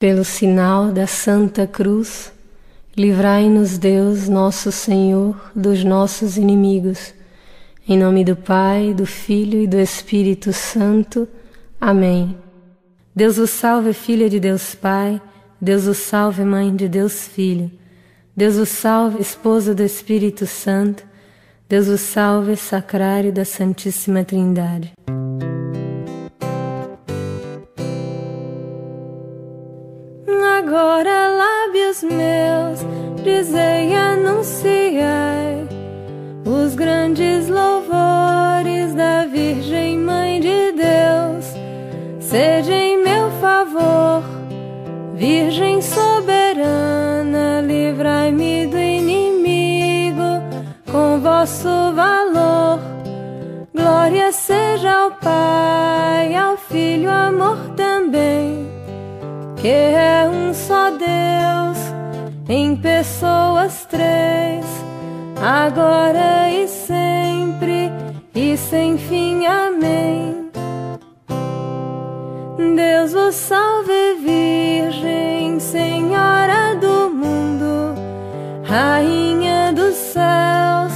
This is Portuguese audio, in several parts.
Pelo sinal da Santa Cruz, livrai-nos Deus, nosso Senhor, dos nossos inimigos. Em nome do Pai, do Filho e do Espírito Santo. Amém. Deus o salve, filha de Deus Pai. Deus o salve, mãe de Deus Filho. Deus o salve, esposa do Espírito Santo. Deus o salve, sacrário da Santíssima Trindade. Agora lábios meus dizei anunciai os grandes louvores da Virgem Mãe de Deus. Seja em meu favor, Virgem soberana, livrai-me do inimigo com vosso valor. Glória seja ao Pai, ao Filho, amor que é um só Deus, em pessoas três, agora e sempre e sem fim. Amém. Deus vos salve, Virgem, Senhora do mundo, Rainha dos céus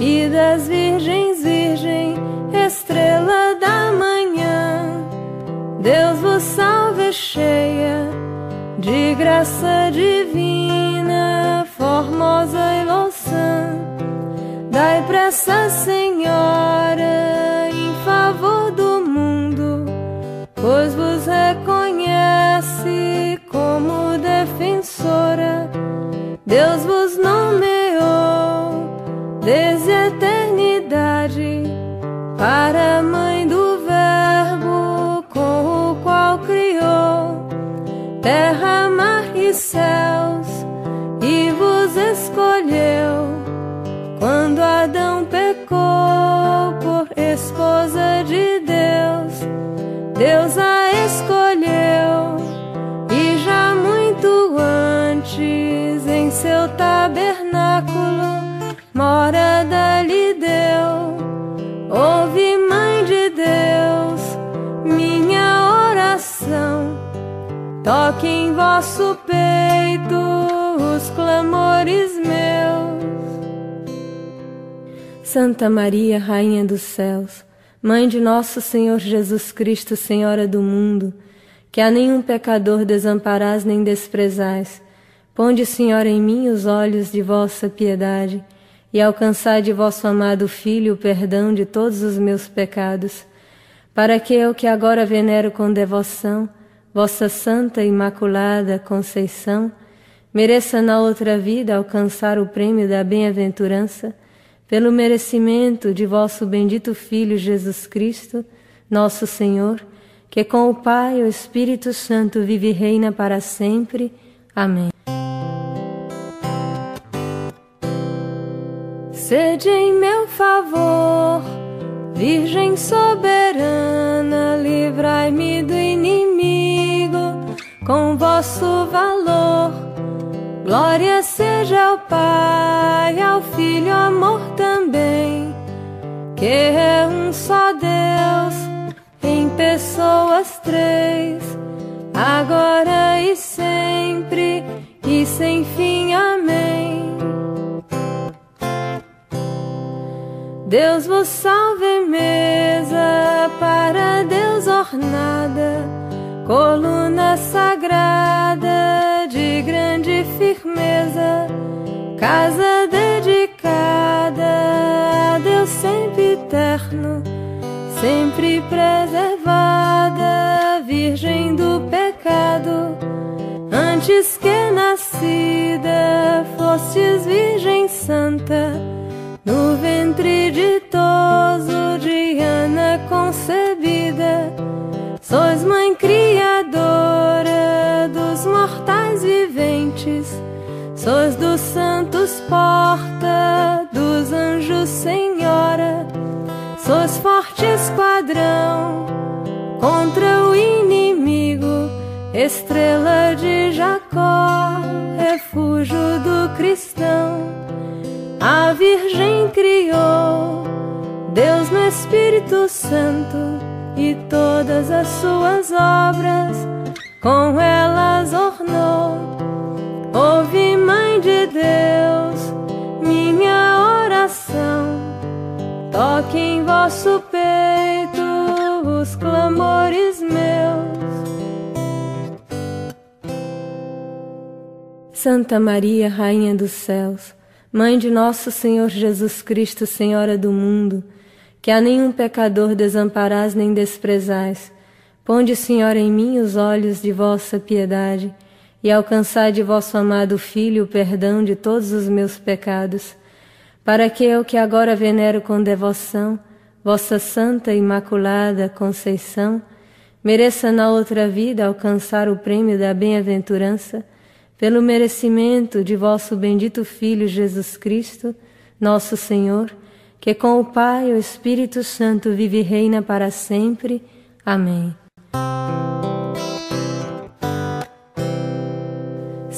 e das virgens, Virgem, estrela da manhã. Deus vos salve, cheia graça divina, formosa e louçã. Dai pressa, Senhora, em favor do mundo, pois vos reconhece como defensora. Deus vos nomeou desde a eternidade para Toque em vosso peito os clamores meus. Santa Maria, Rainha dos céus, Mãe de nosso Senhor Jesus Cristo, Senhora do mundo, que a nenhum pecador desamparás nem desprezais, ponde, Senhora, em mim os olhos de vossa piedade e alcançai de vosso amado Filho o perdão de todos os meus pecados, para que eu que agora venero com devoção vossa Santa Imaculada Conceição, mereça na outra vida alcançar o prêmio da bem-aventurança, pelo merecimento de vosso bendito Filho Jesus Cristo, nosso Senhor, que com o Pai e o Espírito Santo vive e reina para sempre. Amém. Sede em meu favor, Virgem soberana, livrai-me do com vosso valor. Glória seja ao Pai, ao Filho, amor também, que é um só Deus, em pessoas três, agora e sempre e sem fim. Amém. Deus vos salve, mesa coluna sagrada de grande firmeza, casa dedicada a Deus sempre eterno, sempre preservada, virgem do pecado. Antes que nascida, fostes Virgem Santa sois dos santos porta, dos anjos senhora, sois forte esquadrão contra o inimigo, estrela de Jacó, refúgio do cristão. A Virgem criou Deus no Espírito Santo e todas as suas obras com elas tornou. Ouve, Mãe de Deus, minha oração. Toque em vosso peito os clamores meus. Santa Maria, Rainha dos Céus, Mãe de nosso Senhor Jesus Cristo, Senhora do mundo, que a nenhum pecador desamparais nem desprezais, ponde, Senhora, em mim os olhos de vossa piedade e alcançai de vosso amado Filho o perdão de todos os meus pecados, para que eu que agora venero com devoção vossa Santa Imaculada Conceição, mereça na outra vida alcançar o prêmio da bem-aventurança pelo merecimento de vosso bendito Filho Jesus Cristo, nosso Senhor, que com o Pai e o Espírito Santo vive e reina para sempre. Amém.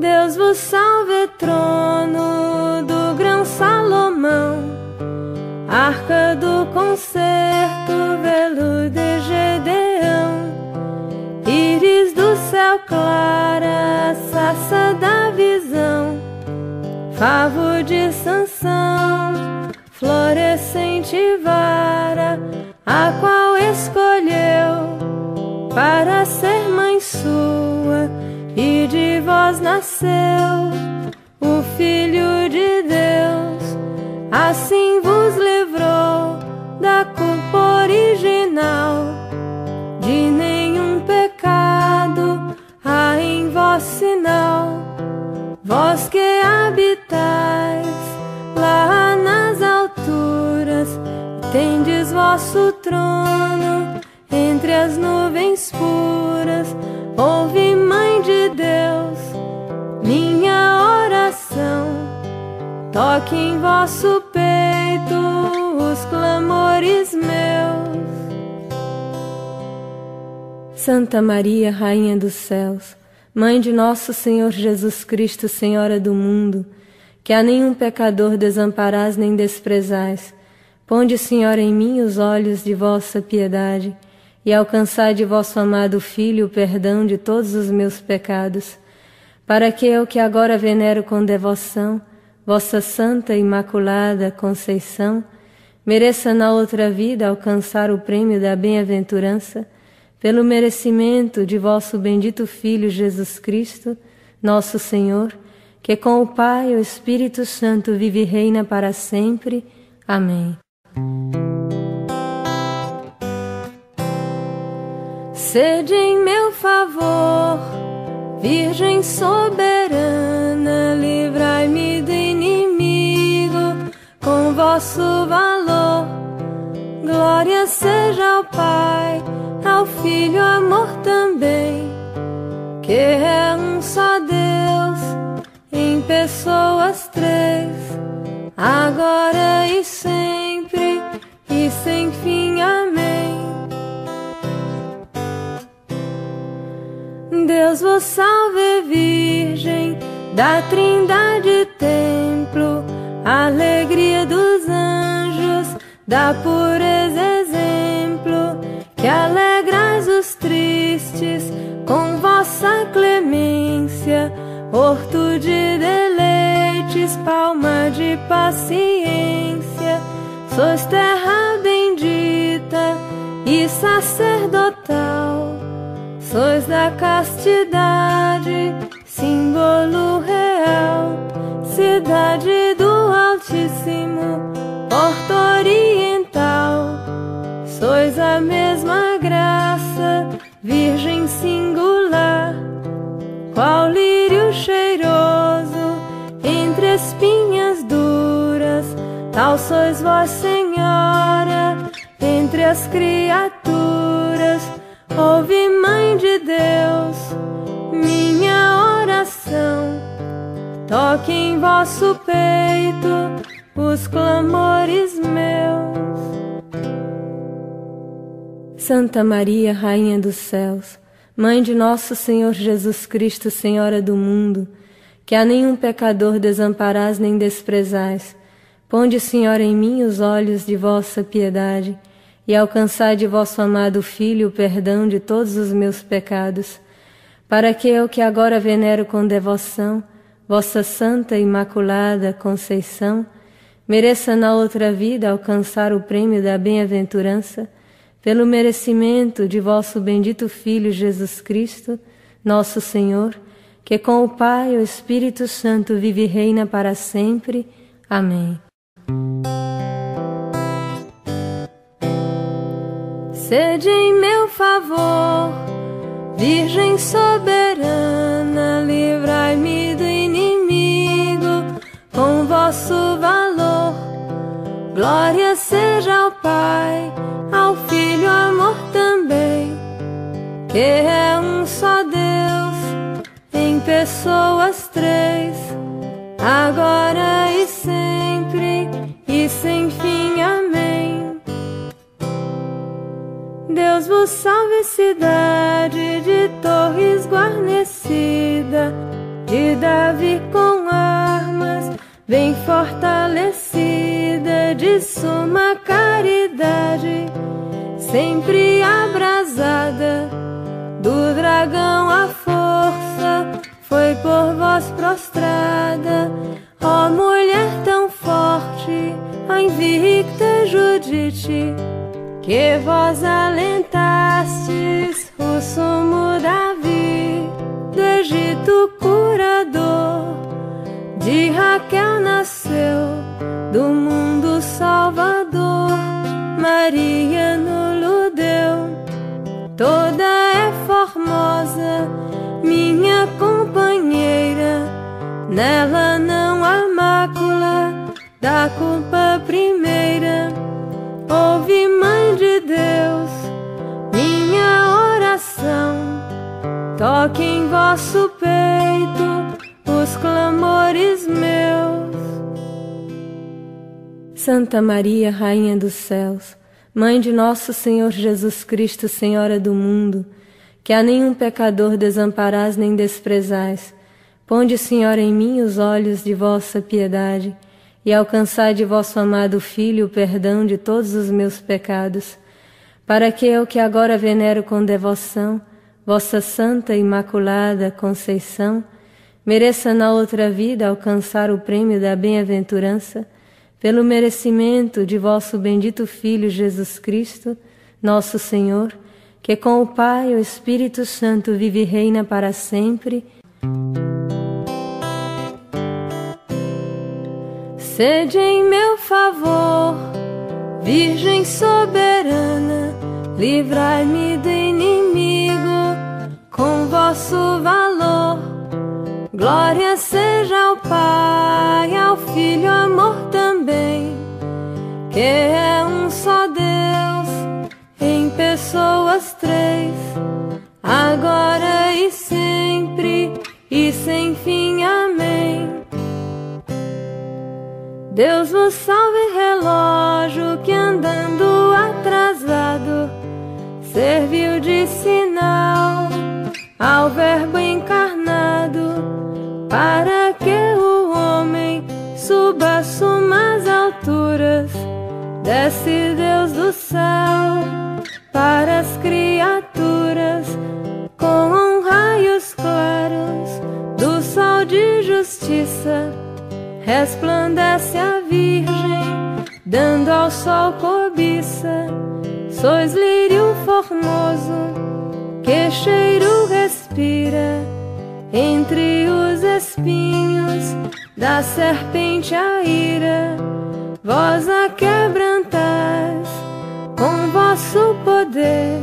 Deus vos salve, trono do grão Salomão, arca do concerto, velo de Gedeão íris do céu clara, saça da visão, favo de Sansão, florescente vara, a qual escolheu para ser mãe sua, e de vós nasceu o Filho de Deus, assim vos livrou da culpa original de nenhum pecado há em vós sinal, vós que habitais lá nas alturas, tendes vosso toque em vosso peito os clamores meus. Santa Maria, Rainha dos Céus, Mãe de nosso Senhor Jesus Cristo, Senhora do mundo, que a nenhum pecador desamparais nem desprezais, ponde, Senhora, em mim os olhos de vossa piedade e alcançai de vosso amado Filho o perdão de todos os meus pecados, para que eu que agora venero com devoção vossa Santa Imaculada Conceição, mereça na outra vida alcançar o prêmio da bem-aventurança pelo merecimento de vosso bendito Filho Jesus Cristo, nosso Senhor, que com o Pai e o Espírito Santo vive e reina para sempre. Amém. Sede em meu favor, Virgem soberana, com vosso valor. Glória seja ao Pai, ao Filho, amor também, que é um só Deus, em pessoas três, agora e sempre, e sem fim. Amém. Deus vos salve, Virgem da Trindade da pureza exemplo, que alegrais os tristes com vossa clemência, horto de deleites, palma de paciência, sois terra bendita e sacerdotal. Sois da castidade, símbolo real, cidade do Altíssimo, Sois a mesma graça, virgem singular, qual lírio cheiroso entre espinhas duras, tal sois vós, Senhora, entre as criaturas. Ouve, Mãe de Deus, minha toque em vosso peito os clamores meus. Santa Maria, Rainha dos Céus, Mãe de nosso Senhor Jesus Cristo, Senhora do mundo, que a nenhum pecador desamparás nem desprezais, ponde, Senhora, em mim os olhos de vossa piedade e alcançai de vosso amado Filho o perdão de todos os meus pecados, para que eu que agora venero com devoção vossa Santa Imaculada Conceição, mereça na outra vida alcançar o prêmio da bem-aventurança, pelo merecimento de vosso bendito Filho Jesus Cristo, nosso Senhor, que com o Pai e o Espírito Santo vive e reina para sempre. Amém. Sede em meu favor, Virgem soberana, livrai-me do inimigo com vosso valor. Glória seja ao Pai, amor também, que é um só Deus, em pessoas três, agora e sempre e sem fim. Amém. Deus vos salve, cidade de sempre abrasada, do dragão a força foi por vós prostrada, ó mulher tão forte, a invicta Judite que vós alentastes o sumo Davi do Egito curador. De Raquel nasceu do mundo salvador. Maria Nela não há mácula da culpa primeira. Ouve, Mãe de Deus, minha oração. Toque em vosso peito os clamores meus. Santa Maria, Rainha dos Céus, Mãe de nosso Senhor Jesus Cristo, Senhora do mundo, que a nenhum pecador desamparás nem desprezais, ponde, Senhora, em mim os olhos de vossa piedade e alcançai de vosso amado Filho o perdão de todos os meus pecados, para que eu que agora venero com devoção vossa Santa Imaculada Conceição, mereça na outra vida alcançar o prêmio da bem-aventurança, pelo merecimento de vosso bendito Filho Jesus Cristo, nosso Senhor, que com o Pai e o Espírito Santo vive e reina para sempre. Sede em meu favor, Virgem soberana, livrai-me do inimigo com vosso valor. Glória seja ao Pai, ao Filho, amor também, que é um só Deus, em pessoas três, agora e Deus vos salve, relógio que andando atrasado serviu de sinal ao Verbo encarnado para que o homem suba sumas alturas. Desce Deus do resplandece a Virgem, dando ao sol cobiça. Sois lírio formoso, que cheiro respira entre os espinhos da serpente a ira. Vós a quebrantais com vosso poder,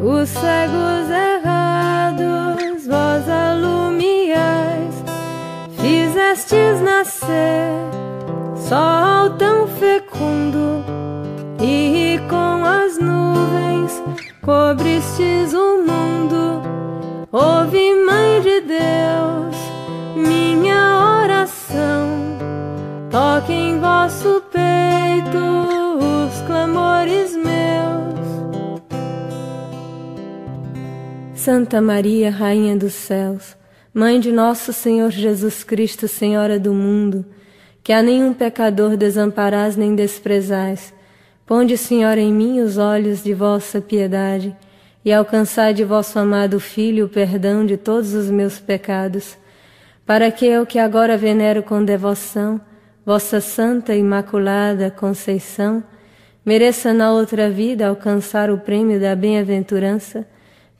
os cegos errados, vós alumiais fizestes nascer, sol tão fecundo, e com as nuvens cobristes o mundo. Ouve, Mãe de Deus, minha oração, toque em vosso peito os clamores meus. Santa Maria, Rainha dos Céus, Mãe de nosso Senhor Jesus Cristo, Senhora do mundo, que a nenhum pecador desamparás nem desprezais, ponde, Senhora, em mim os olhos de vossa piedade e alcançai de vosso amado Filho o perdão de todos os meus pecados, para que eu que agora venero com devoção vossa Santa Imaculada Conceição, mereça na outra vida alcançar o prêmio da bem-aventurança,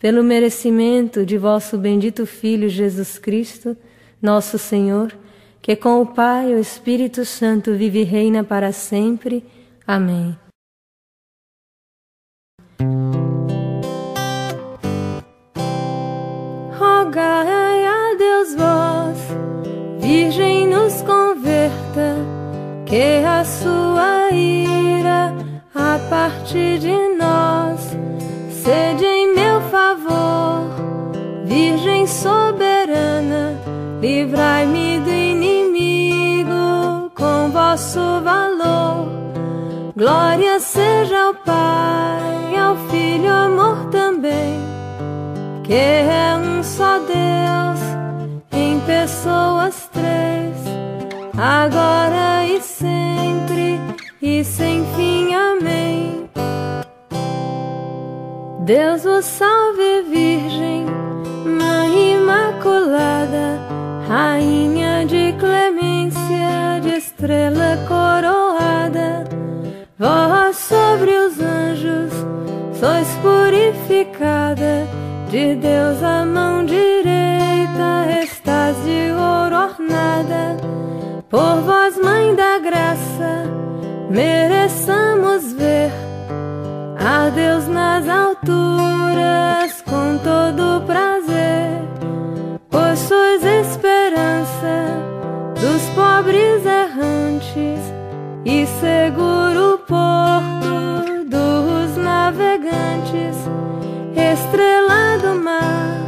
pelo merecimento de vosso bendito Filho Jesus Cristo, nosso Senhor, que com o Pai e o Espírito Santo vive e reina para sempre. Amém. Rogai a Deus vós, Virgem nos converta, que a sua ira a partir de nós sede favor, Virgem soberana, livrai-me do inimigo com vosso valor. Glória seja ao Pai, ao Filho, amor também, que é um só Deus, em pessoas três, agora Deus vos salve, Virgem, Mãe Imaculada, Rainha de clemência, de estrela coroada. Vós sobre os anjos sois purificada, de Deus a mão direita estás de ouro ornada. Por vós, Mãe da Graça, mereçamos ver a Deus nas alturas com todo prazer, pois sois esperança dos pobres errantes e seguro porto dos navegantes, estrela do mar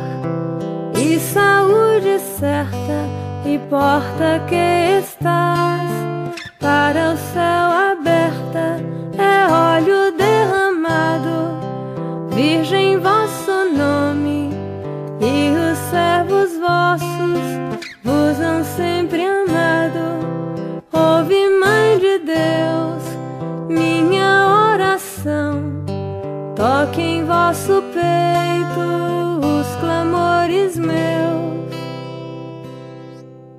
e saúde certa e porta que estás para o céu toque em vosso peito os clamores meus.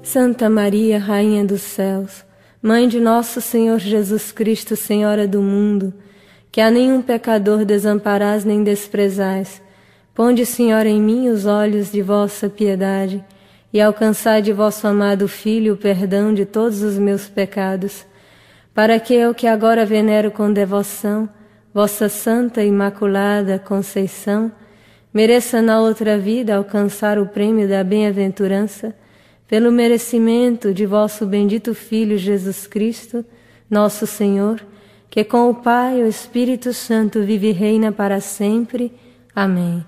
Santa Maria, Rainha dos Céus, Mãe de nosso Senhor Jesus Cristo, Senhora do mundo, que a nenhum pecador desamparás nem desprezais, ponde, Senhora, em mim os olhos de vossa piedade e alcançai de vosso amado Filho o perdão de todos os meus pecados, para que eu que agora venero com devoção vossa Santa Imaculada Conceição, mereça na outra vida alcançar o prêmio da bem-aventurança, pelo merecimento de vosso bendito Filho Jesus Cristo, nosso Senhor, que com o Pai e o Espírito Santo vive e reina para sempre. Amém.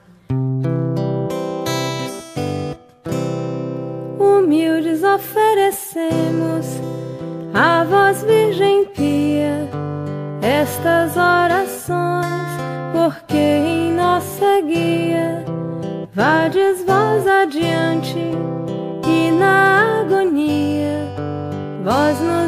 Humildes oferecemos a vós, Virgem pia, estas orações, vades vós adiante e na agonia vós nos